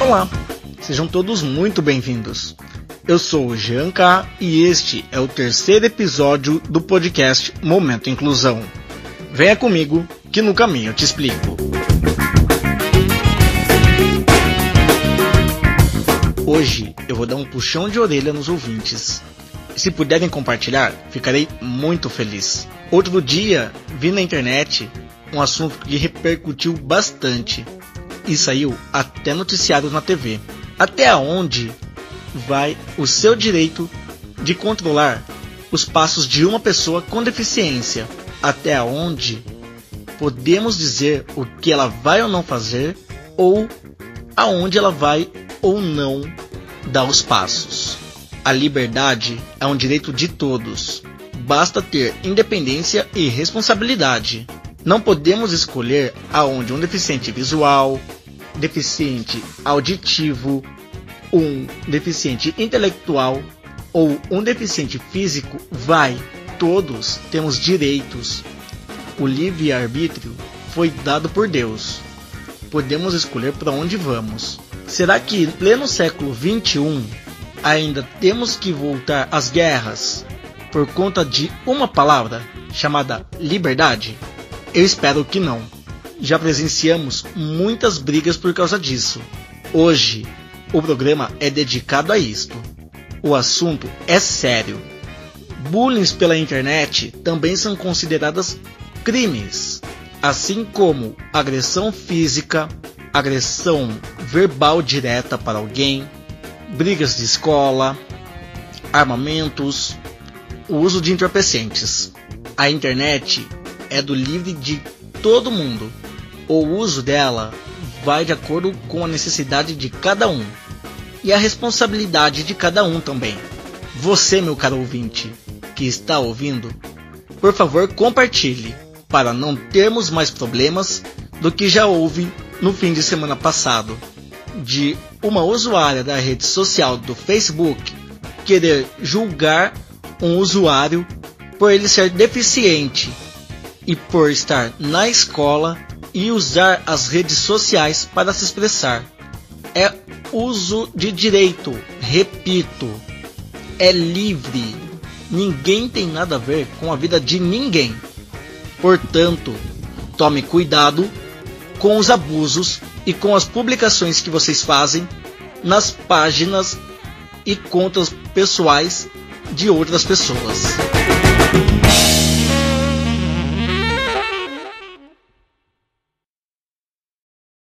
Olá, sejam todos muito bem-vindos. Eu sou o Jean K e este é o terceiro episódio do podcast Momento Inclusão. Venha comigo que no caminho eu te explico. Hoje eu vou dar um puxão de orelha nos ouvintes. Se puderem compartilhar, ficarei muito feliz. Outro dia vi na internet um assunto que repercutiu bastante e saiu até noticiários na TV. Até onde vai o seu direito de controlar os passos de uma pessoa com deficiência, até onde podemos dizer o que ela vai ou não fazer ou aonde ela vai ou não dar os passos. A liberdade é um direito de todos. Basta ter independência e responsabilidade. Não podemos escolher aonde um deficiente visual, deficiente auditivo, um deficiente intelectual ou um deficiente físico vai. Todos temos direitos. O livre-arbítrio foi dado por Deus. Podemos escolher para onde vamos. Será que, pleno século 21, ainda temos que voltar às guerras por conta de uma palavra chamada liberdade? Eu espero que não. Já presenciamos muitas brigas por causa disso. Hoje, o programa é dedicado a isto. O assunto é sério. Bullying pela internet também são consideradas crimes, assim como agressão física, agressão verbal direta para alguém, brigas de escola, armamentos, o uso de entorpecentes. A internet é do livre de todo mundo. O uso dela vai de acordo com a necessidade de cada um e a responsabilidade de cada um também. Você, meu caro ouvinte, que está ouvindo, por favor compartilhe para não termos mais problemas do que já houve no fim de semana passado de uma usuária da rede social do Facebook querer julgar um usuário por ele ser deficiente e por estar na escola e usar as redes sociais para se expressar. É uso de direito, repito, é livre. Ninguém tem nada a ver com a vida de ninguém. Portanto, tome cuidado com os abusos e com as publicações que vocês fazem nas páginas e contas pessoais de outras pessoas.